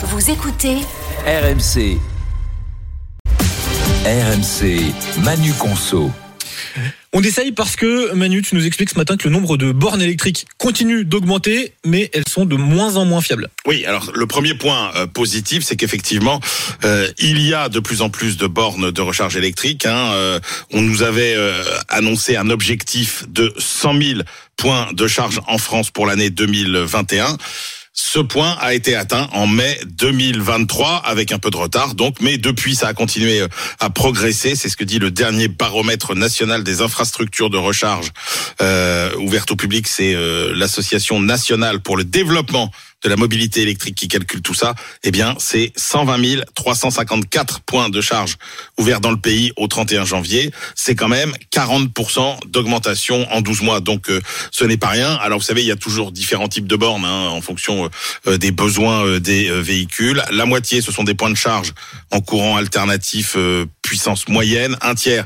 Vous écoutez RMC. RMC, Manu Conso. On essaye parce que Manu, tu nous expliques ce matin que le nombre de bornes électriques continue d'augmenter, mais elles sont de moins en moins fiables. Oui, alors le premier point euh, positif, c'est qu'effectivement, euh, il y a de plus en plus de bornes de recharge électrique. Hein, euh, on nous avait euh, annoncé un objectif de 100 000 points de charge en France pour l'année 2021. Ce point a été atteint en mai 2023 avec un peu de retard. Donc mais depuis ça a continué euh, à progresser. C'est ce que dit le dernier baromètre national des infrastructures de recharge euh, au public. C'est euh, l'association nationale pour le développement de la mobilité électrique qui calcule tout ça, eh bien, c'est 120 354 points de charge ouverts dans le pays au 31 janvier. C'est quand même 40% d'augmentation en 12 mois. Donc, euh, ce n'est pas rien. Alors, vous savez, il y a toujours différents types de bornes hein, en fonction euh, des besoins euh, des véhicules. La moitié, ce sont des points de charge en courant alternatif puissance moyenne, un tiers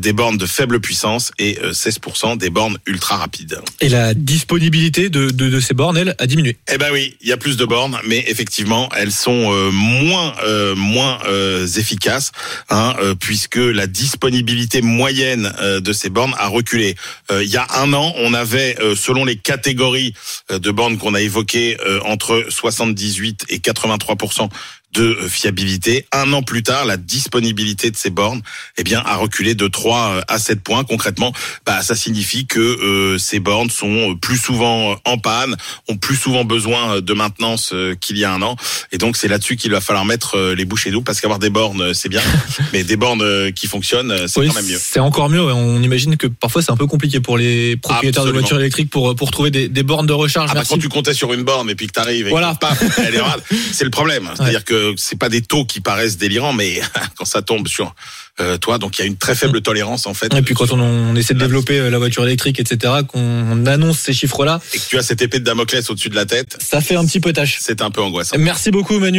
des bornes de faible puissance et 16% des bornes ultra rapides. Et la disponibilité de, de, de ces bornes, elle, a diminué. Eh ben oui, il y a plus de bornes, mais effectivement, elles sont euh, moins euh, moins euh, efficaces, hein, puisque la disponibilité moyenne de ces bornes a reculé. il y a un an, on avait, selon les catégories de bornes qu'on a évoquées, entre 78 et 83 de fiabilité. Un an plus tard, la disponibilité de ces bornes, eh bien, a reculé de 3 à 7 points. Concrètement, bah, ça signifie que euh, ces bornes sont plus souvent en panne, ont plus souvent besoin de maintenance euh, qu'il y a un an. Et donc, c'est là-dessus qu'il va falloir mettre euh, les bouchées doubles, parce qu'avoir des bornes, c'est bien, mais des bornes qui fonctionnent, c'est quand même mieux. C'est encore mieux. On imagine que parfois, c'est un peu compliqué pour les propriétaires de voitures électriques pour pour trouver des, des bornes de recharge. Ah bah, quand tu comptais sur une borne et puis que tu arrives et voilà. que, elle est c'est le problème. C'est-à-dire que c'est pas des taux qui paraissent délirants, mais quand ça tombe sur euh, toi, donc il y a une très faible tolérance en fait. Et puis quand on, on essaie de développer euh, la voiture électrique, etc., qu'on annonce ces chiffres-là, et que tu as cette épée de Damoclès au-dessus de la tête, ça fait un petit peu tâche. C'est un peu angoissant. Merci beaucoup Manu.